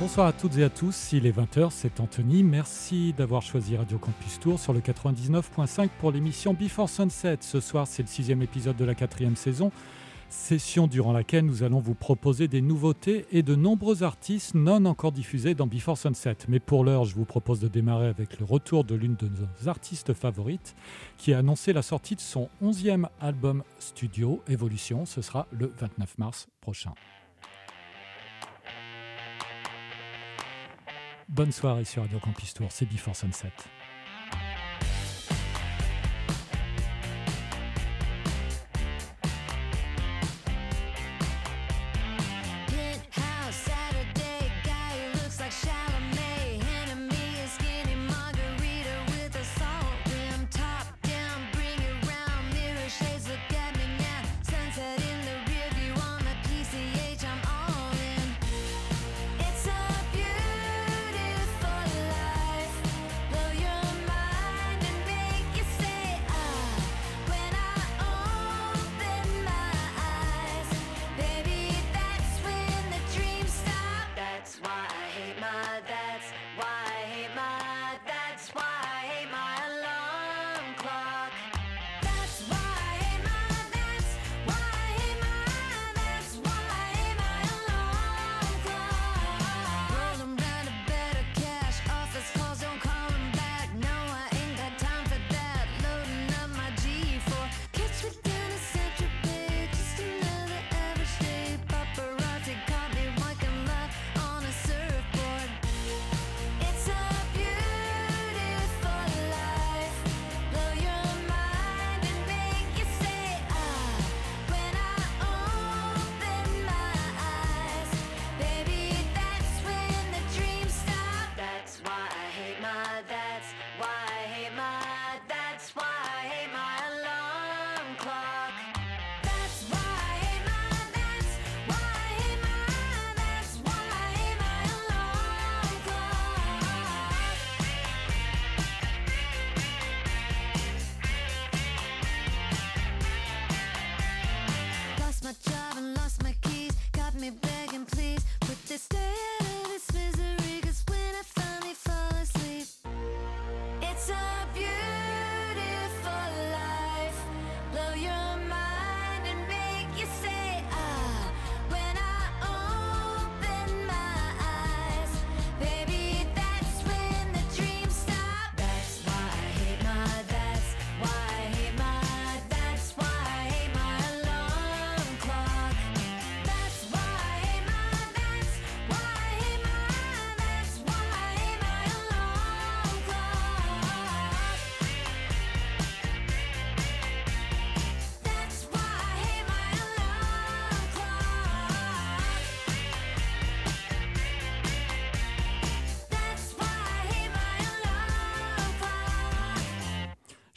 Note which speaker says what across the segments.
Speaker 1: Bonsoir à toutes et à tous, il est 20h, c'est Anthony. Merci d'avoir choisi Radio Campus Tour sur le 99.5 pour l'émission Before Sunset. Ce soir, c'est le sixième épisode de la quatrième saison, session durant laquelle nous allons vous proposer des nouveautés et de nombreux artistes non encore diffusés dans Before Sunset. Mais pour l'heure, je vous propose de démarrer avec le retour de l'une de nos artistes favorites qui a annoncé la sortie de son 11e album studio, Evolution. Ce sera le 29 mars prochain. Bonne soirée sur Radio Campus Tour, c'est Before Sunset.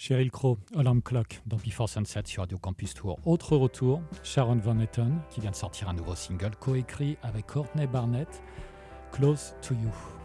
Speaker 1: Cheryl Crow, Alarm Clock dans Before Sunset sur Radio Campus Tour. Autre retour, Sharon Van Etten qui vient de sortir un nouveau single coécrit avec Courtney Barnett, Close to You.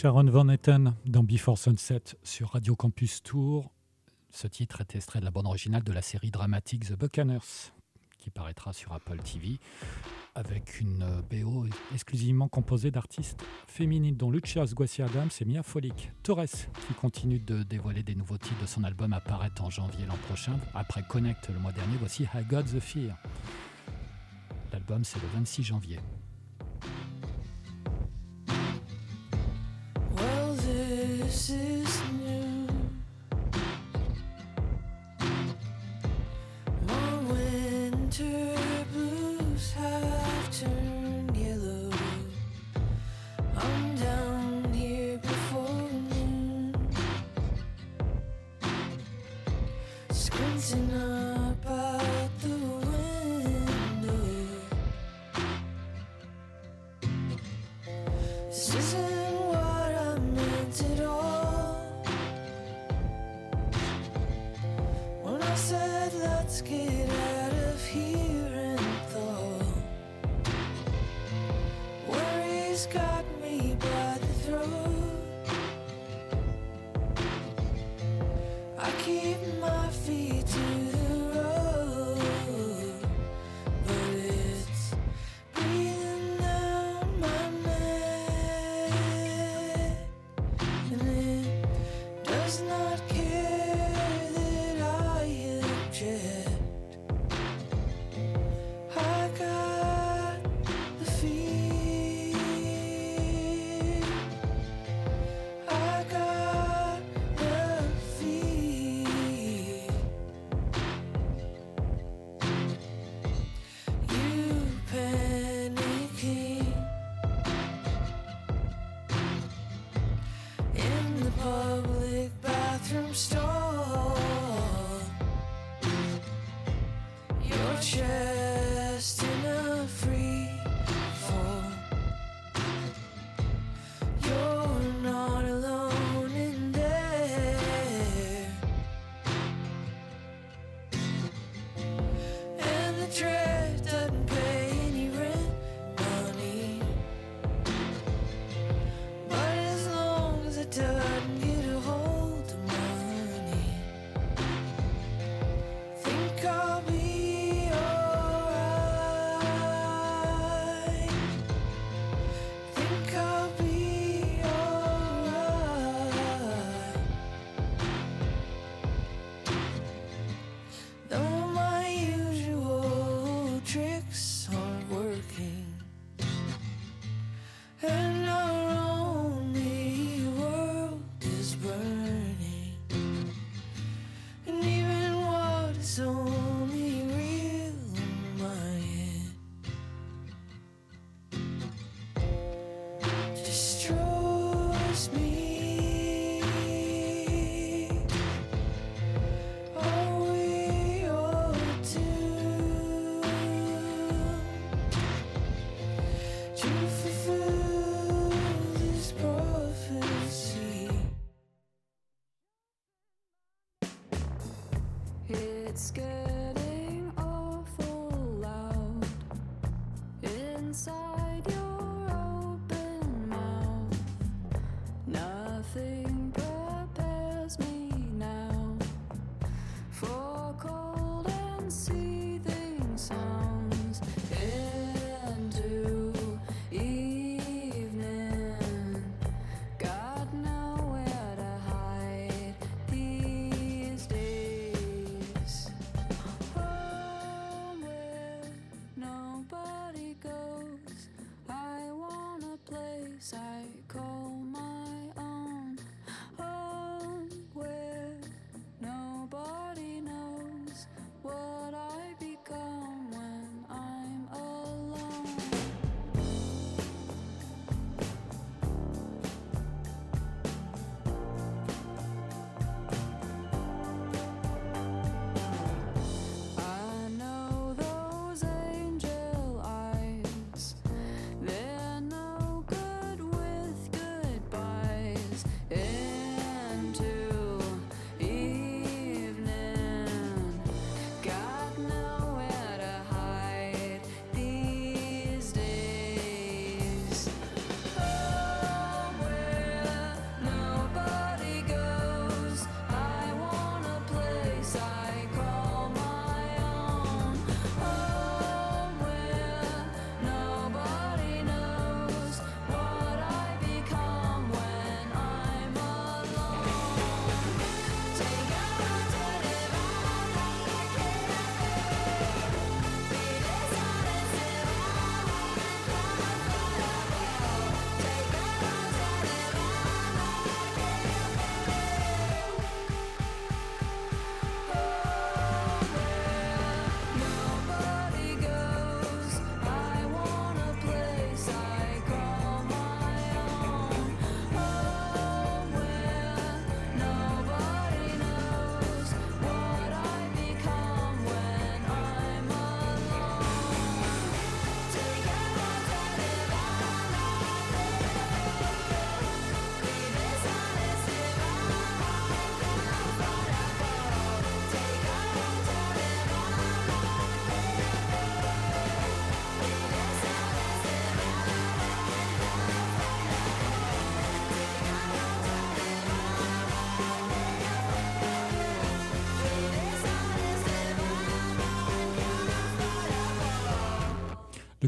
Speaker 2: Sharon Van Etten dans Before Sunset sur Radio Campus Tour. Ce titre est extrait de la bande originale de la série dramatique The Buccaneers, qui paraîtra sur Apple TV, avec une BO exclusivement composée d'artistes féminines, dont Lucia Guassi Adams et Mia Folic. Torres, qui continue de dévoiler des nouveaux titres de son album à paraître en janvier l'an prochain. Après Connect le mois dernier, voici I Got the Fear. L'album, c'est le 26 janvier.
Speaker 3: this is new.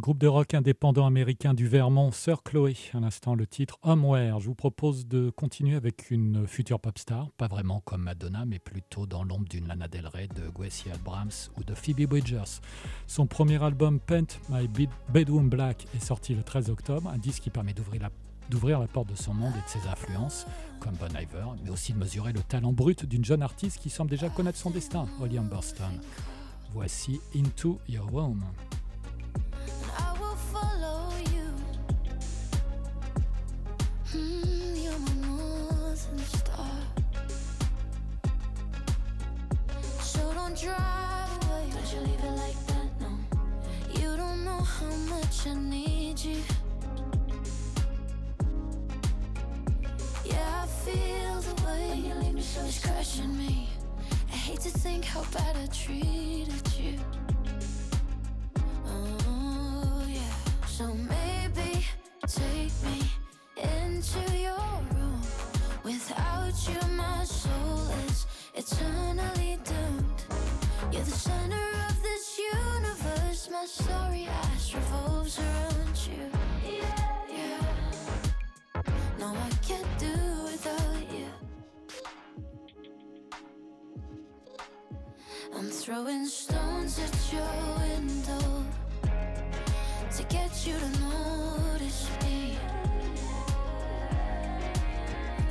Speaker 2: Le groupe de rock indépendant américain du Vermont, Sir Chloé, à l'instant le titre Homeware. Je vous propose de continuer avec une future pop star, pas vraiment comme Madonna, mais plutôt dans l'ombre d'une Lana Del Rey, de Gracie Abrams ou de Phoebe Bridgers. Son premier album Paint My Bed- Bedroom Black est sorti le 13 octobre, un disque qui permet d'ouvrir la porte de son monde et de ses influences, comme Bon Iver, mais aussi de mesurer le talent brut d'une jeune artiste qui semble déjà connaître son destin, Holly Humberstone. Voici Into Your Room.
Speaker 4: Oh yeah. So maybe take me into your room. Without you, my soul is eternally doomed. You're the center of this universe. My sorry ass revolves around you. Yeah. Yeah. No, I can't do without you. I'm throwing stones at your window to get you to notice me.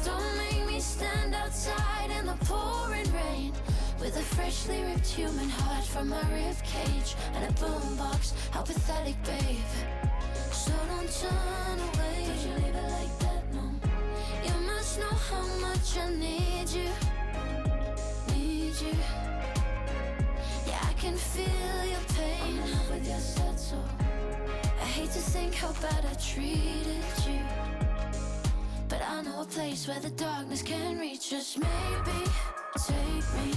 Speaker 4: Don't make me stand outside in the pouring rain with a freshly ripped human heart from my rib cage and a boombox. How pathetic, babe. So don't turn away. Don't you leave it like that, no. You must know how much I need you. Need you. Yeah, I can feel your pain I'm with your sad soul. I hate to think how bad I treated you. But I know a place where the darkness can reach us. Maybe take me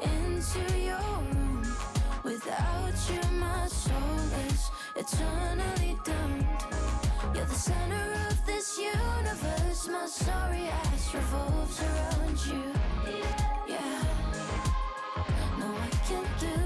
Speaker 4: into your room. Without you, my soul is eternally doomed. You're the center of this universe. My sorry ass revolves around you. Yeah. No, I can't do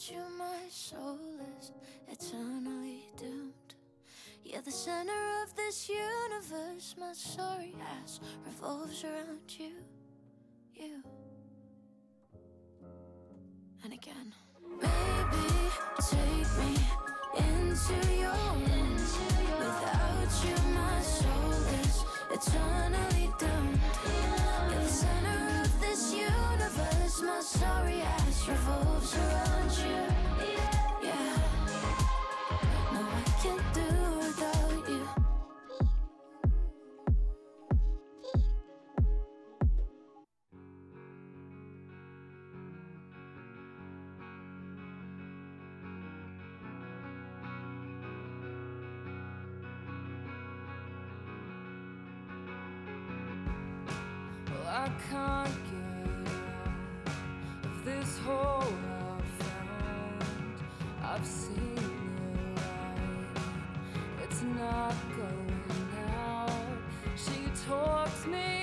Speaker 4: Without you, my soul is eternally doomed. You're the center of this universe. My sorry ass revolves around you. You. And again. Maybe take me into your room. Without you, my soul is eternally doomed. My sorry ass revolves around you. Yeah. No, I can't do without you.
Speaker 5: Well, I can't hurts me.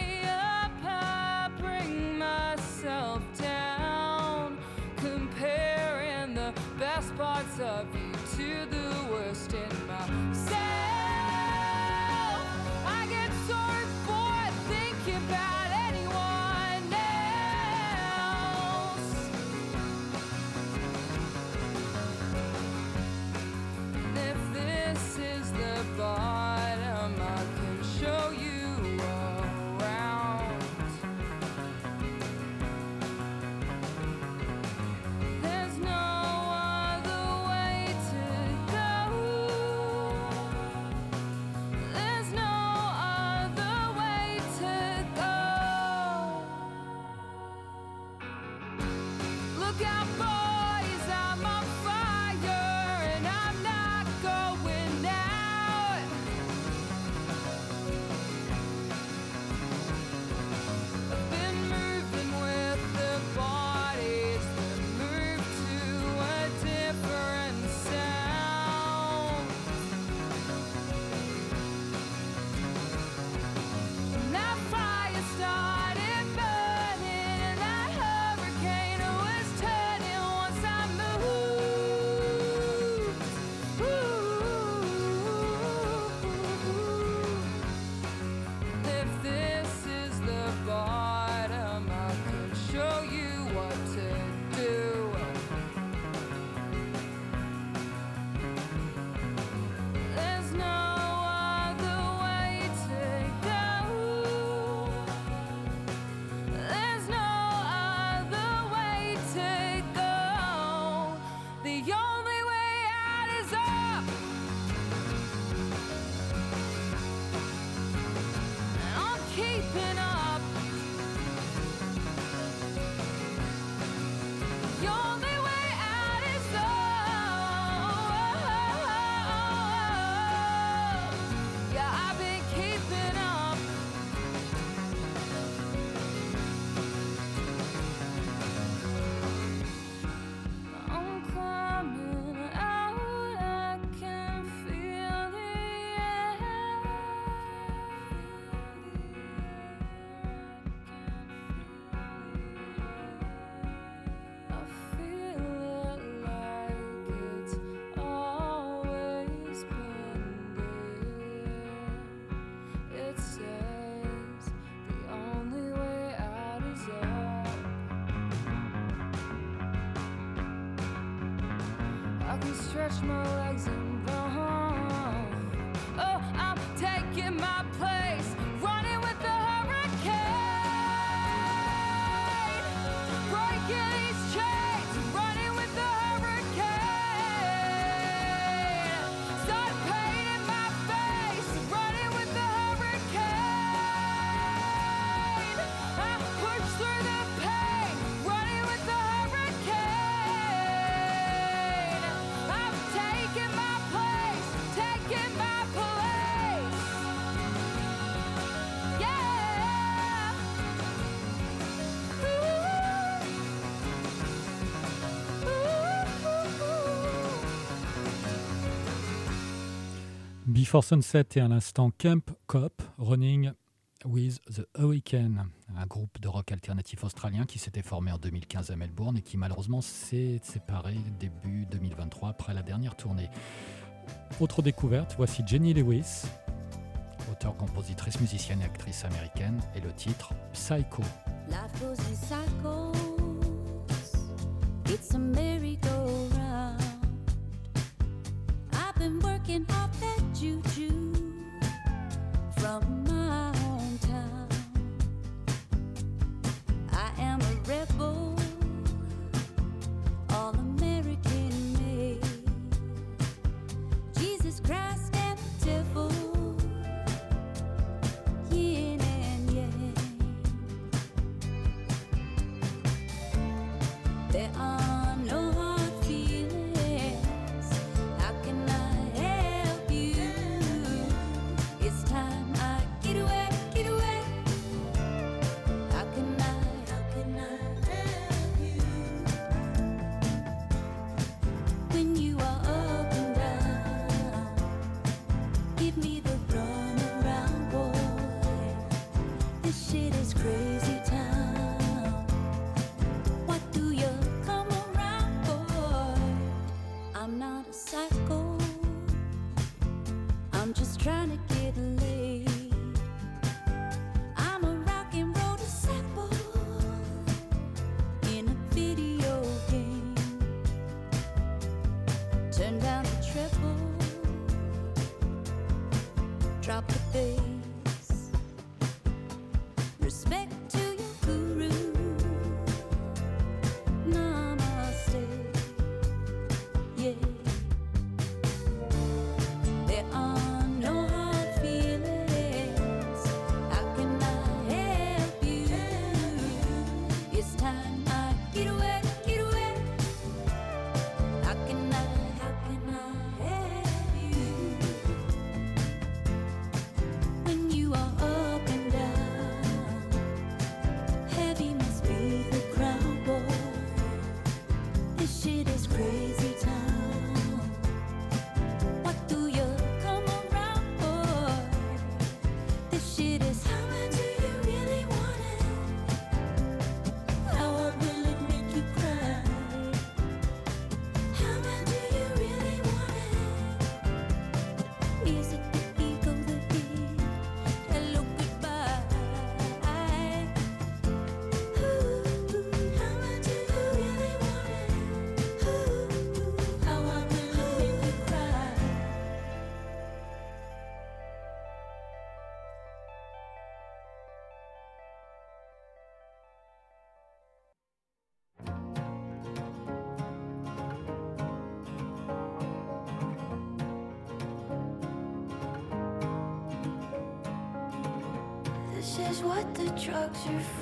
Speaker 5: keeping up. stretch my legs and run. Oh, I'm taking my place.
Speaker 2: Before Sunset et à l'instant Camp Cop Running with the Hurricane, un groupe de rock alternatif australien qui s'était formé en 2015 à Melbourne et qui malheureusement s'est séparé début 2023 après la dernière tournée. Autre découverte, voici Jenny Lewis, auteure, compositrice, musicienne et actrice américaine, et le titre Psycho.
Speaker 6: I've been working off that juju from my trying to get a
Speaker 4: little drugs are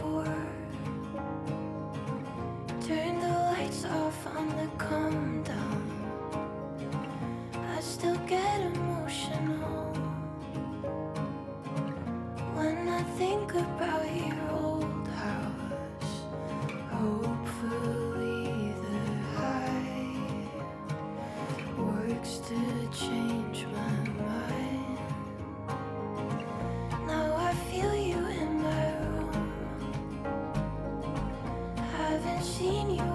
Speaker 4: seen you.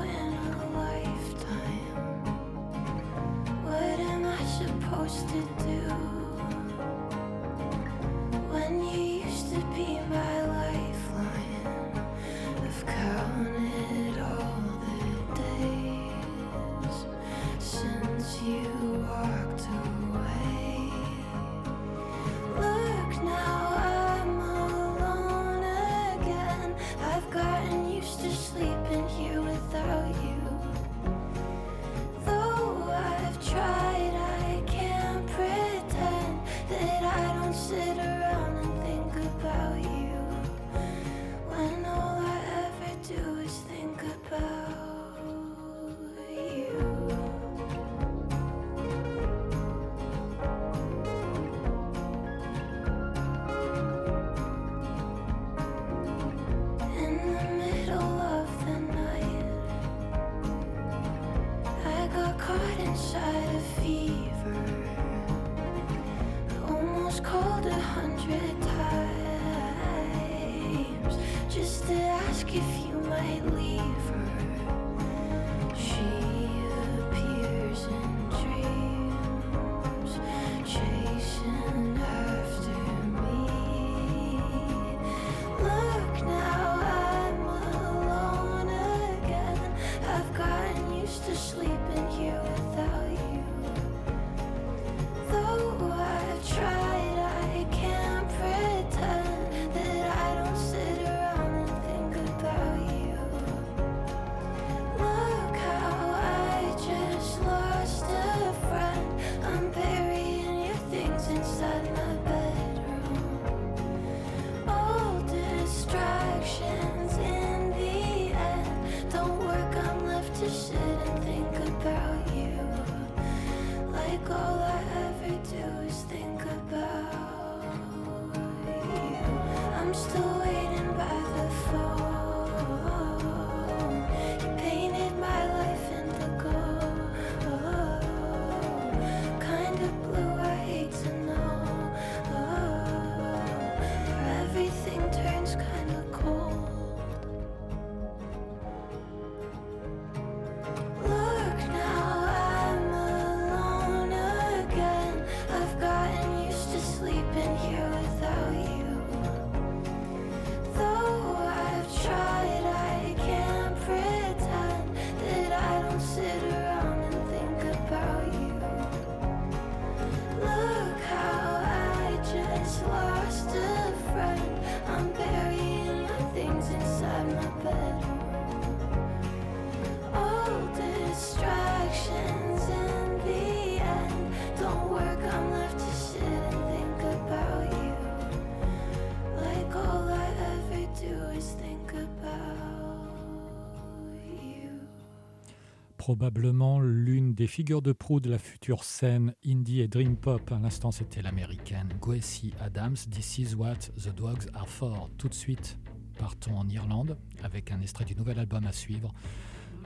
Speaker 2: probablement l'une des figures de proue de la future scène indie et dream pop. À l'instant, c'était l'américaine Gracie Adams. This is what the dogs are for. Tout de suite, partons en Irlande avec un extrait du nouvel album à suivre,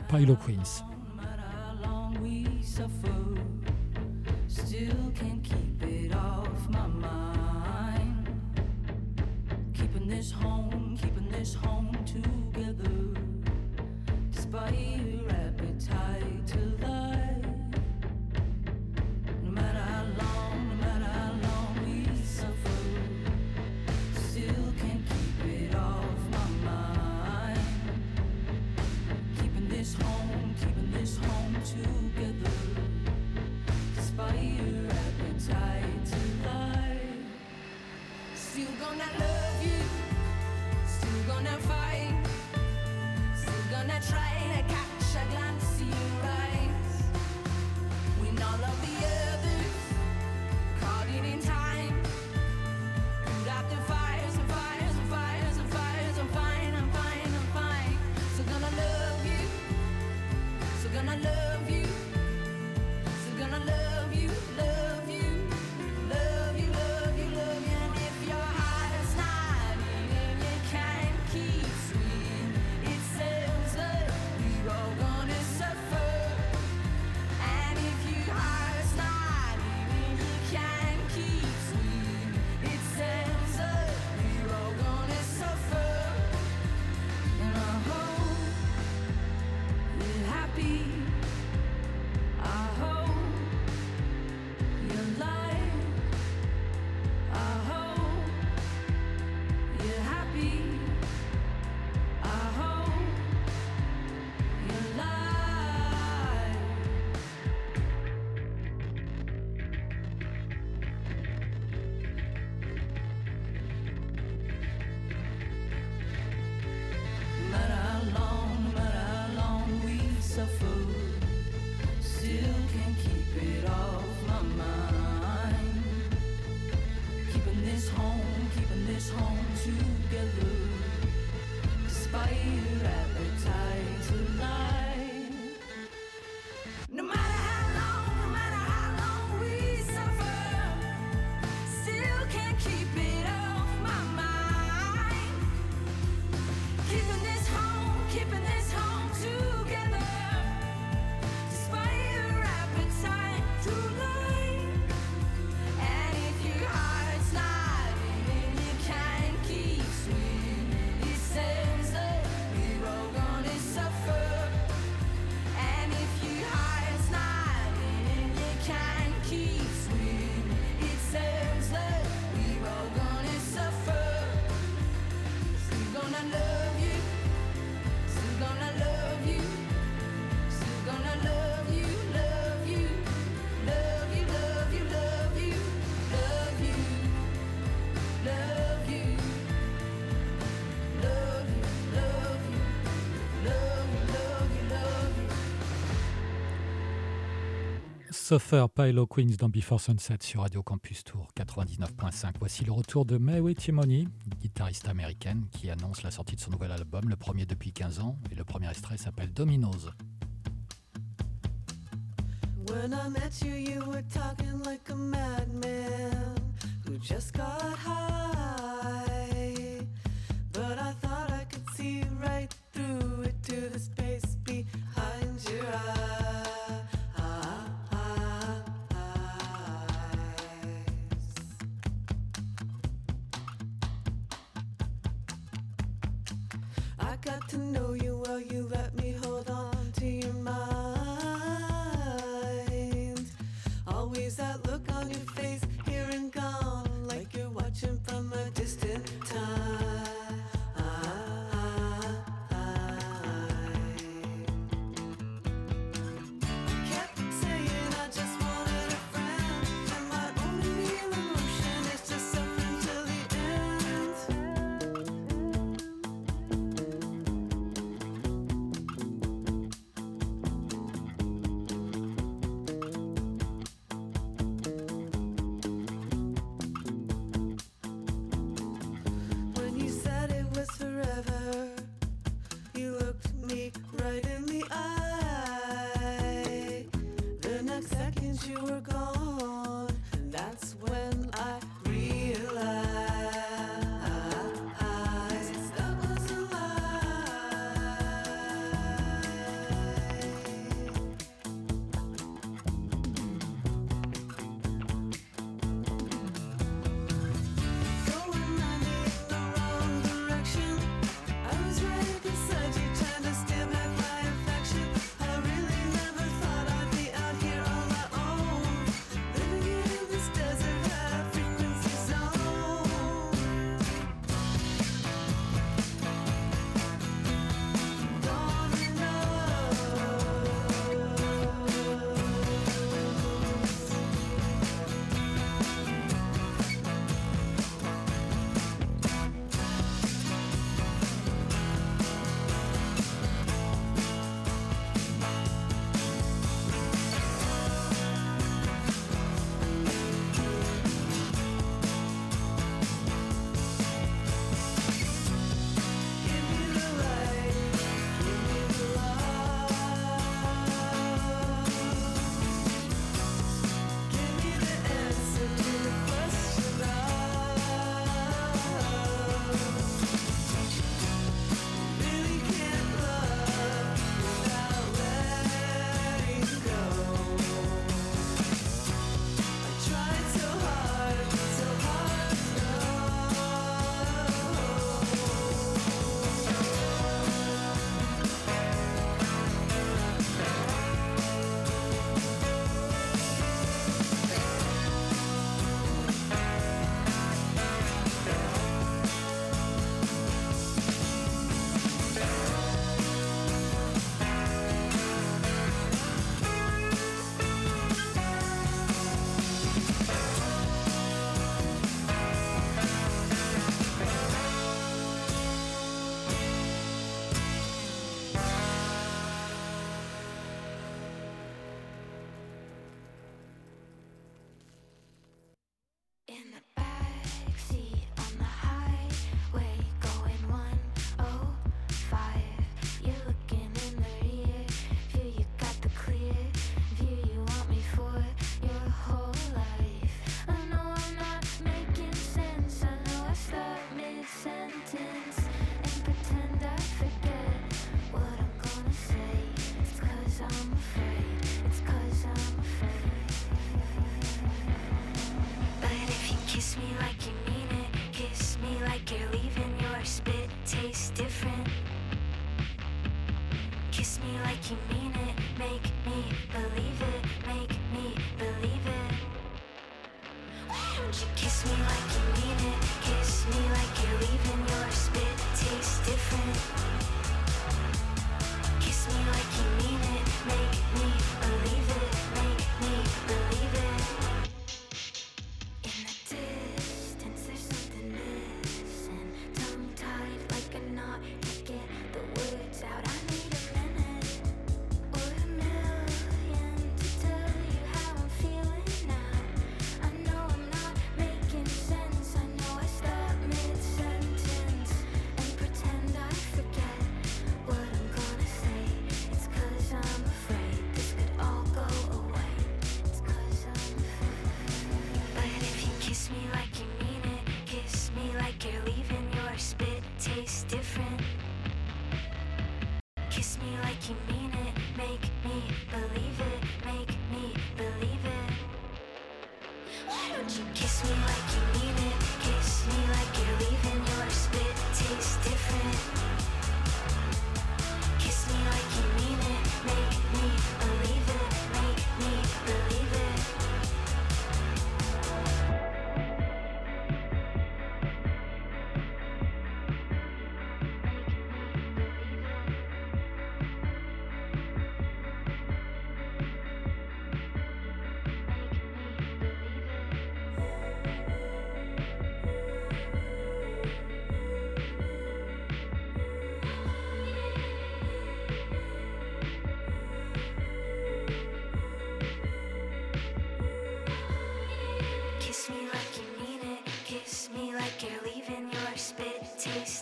Speaker 2: Pilo Queens.
Speaker 1: this home, keeping this home together
Speaker 2: Christopher Pilo Queens dans Before Sunset sur Radio Campus Tour 99.5. Voici le retour de Mary Timony, guitariste américaine, qui annonce la sortie de son nouvel album, le premier depuis 15 ans, et le premier extrait s'appelle Dominoes.
Speaker 1: When I met you, you were talking like a madman who just got high.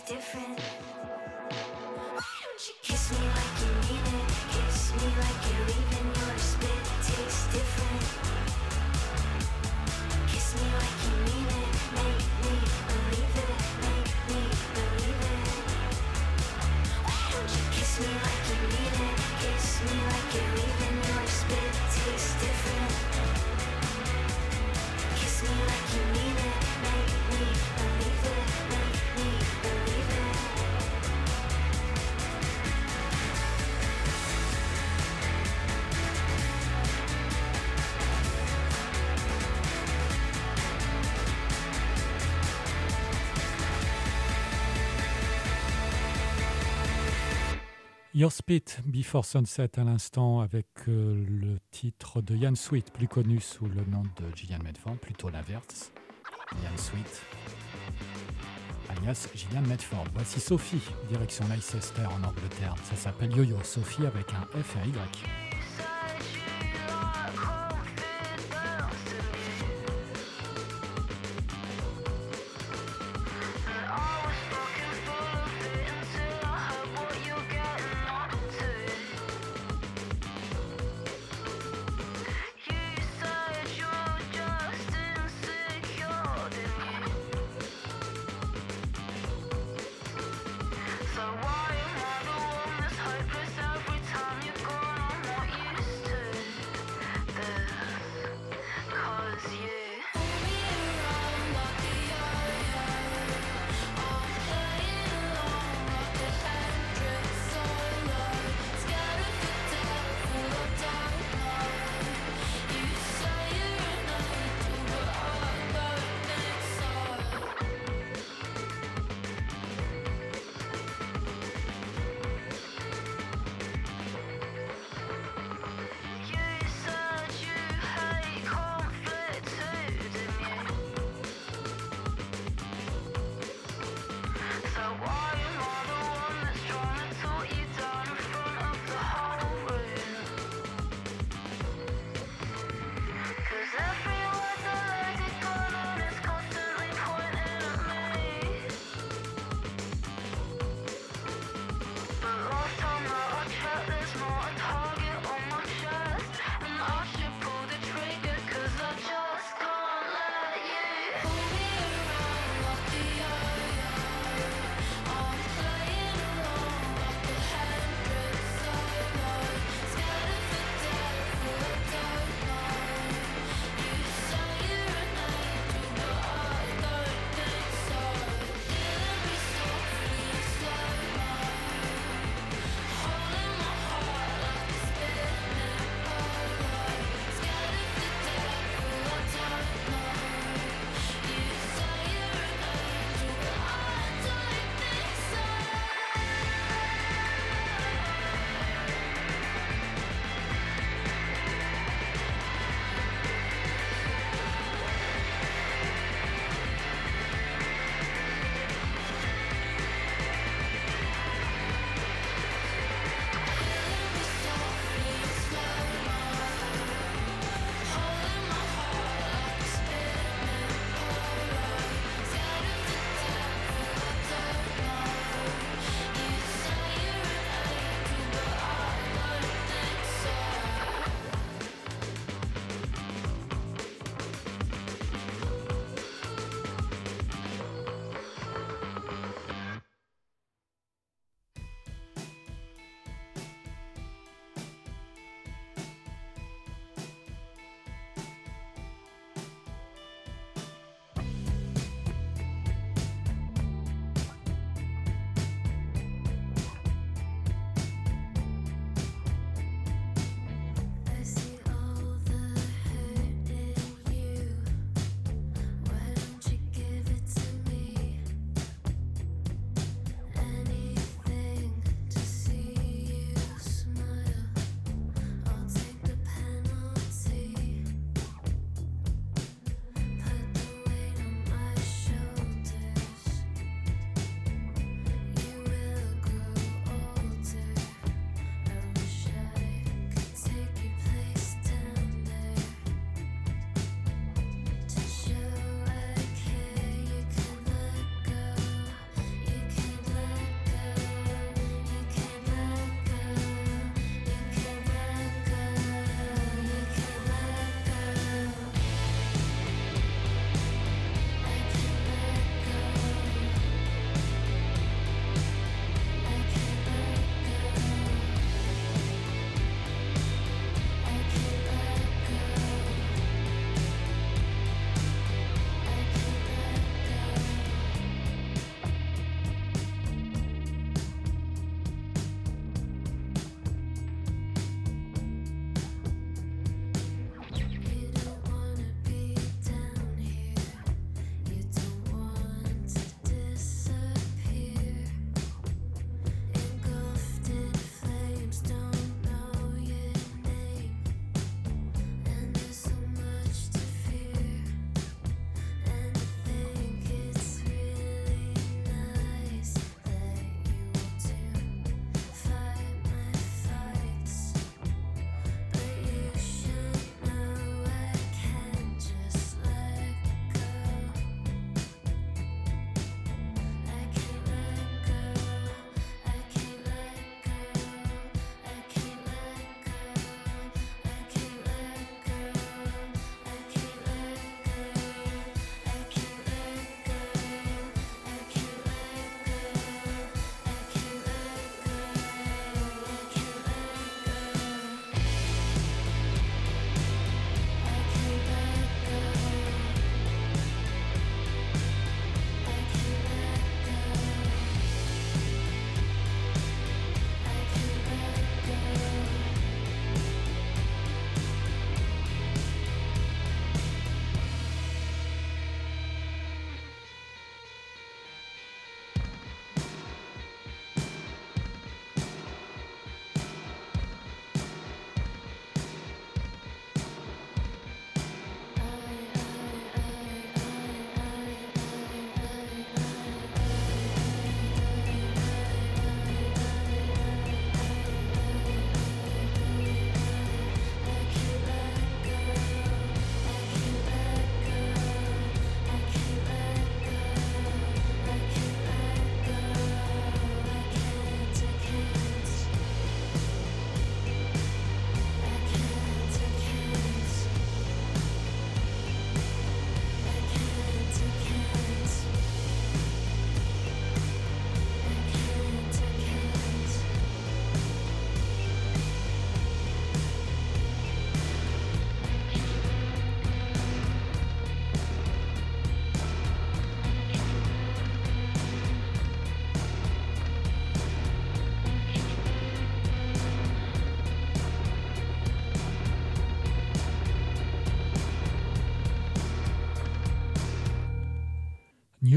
Speaker 1: different. Your
Speaker 4: Spit Before Sunset à l'instant avec euh, le titre de Yann Sweet, plus connu sous le nom de Gillian Medford, plutôt l'inverse. Yann Sweet, alias Gillian Medford. Voici Sophie, direction Leicester en Angleterre. Ça s'appelle Yo-Yo Sophie avec un F et un Y.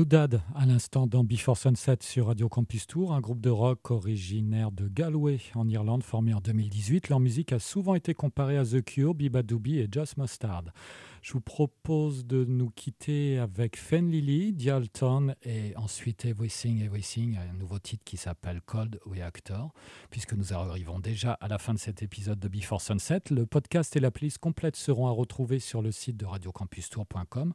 Speaker 3: New Dad, à l'instant dans Before Sunset sur Radio Campus Tour, un groupe de rock originaire de Galway en Irlande formé en 2018. Leur musique a souvent été comparée à The Cure, Biba Doobie et Just Mustard. Je vous propose de nous quitter avec Fen Lily, Dialton et ensuite Everything Everything, un nouveau titre qui s'appelle Cold Reactor, puisque nous arrivons déjà à la fin de cet épisode de Before Sunset. Le podcast et la playlist complète seront à retrouver sur le site de radiocampustour.com.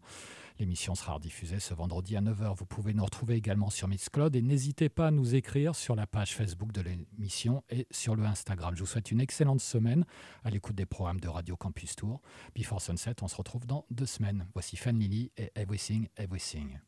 Speaker 3: L'émission sera rediffusée ce vendredi à 9h. Vous pouvez nous retrouver également sur Mixcloud et n'hésitez pas à nous écrire sur la page Facebook de l'émission et sur le Instagram. Je vous souhaite une excellente semaine à l'écoute des programmes de Radio Campus Tour. Before Sunset, on se retrouve dans deux semaines. Voici Fan Lily et Everything, Everything.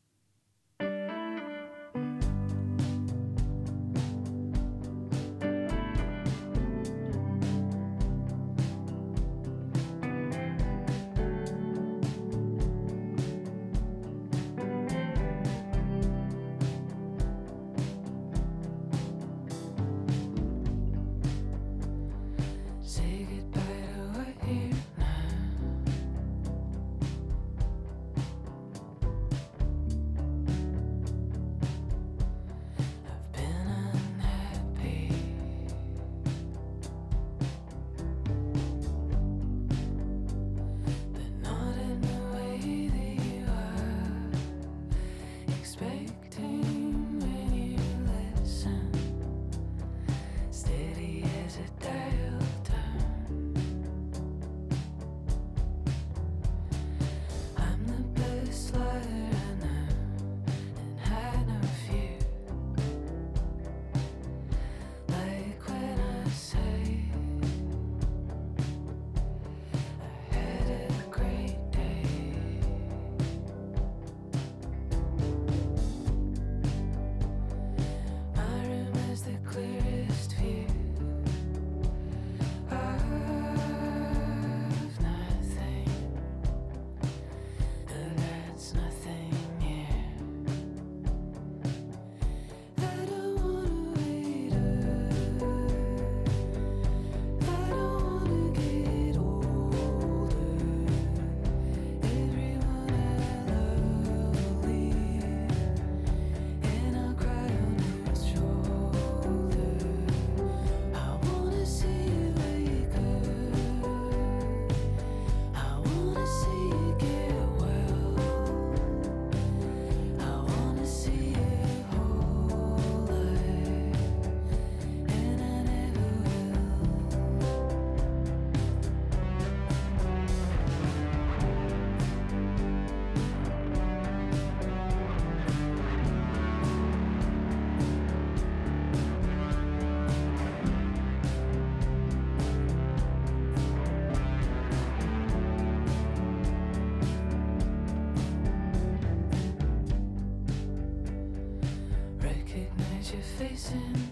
Speaker 7: facing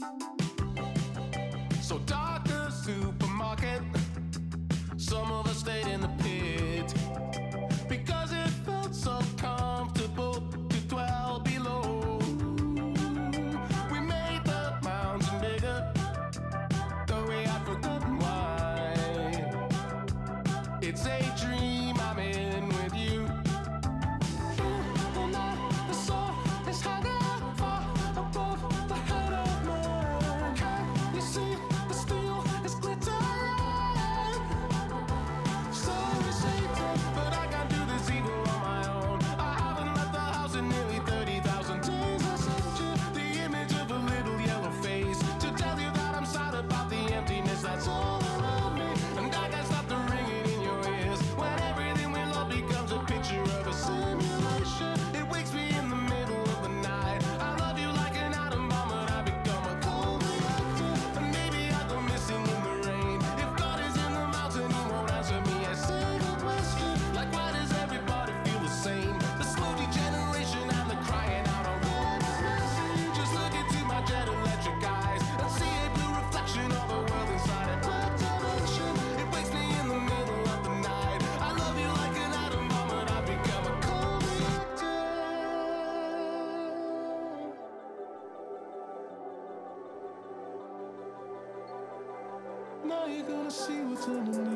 Speaker 7: Thank you.
Speaker 1: Gonna see what's underneath.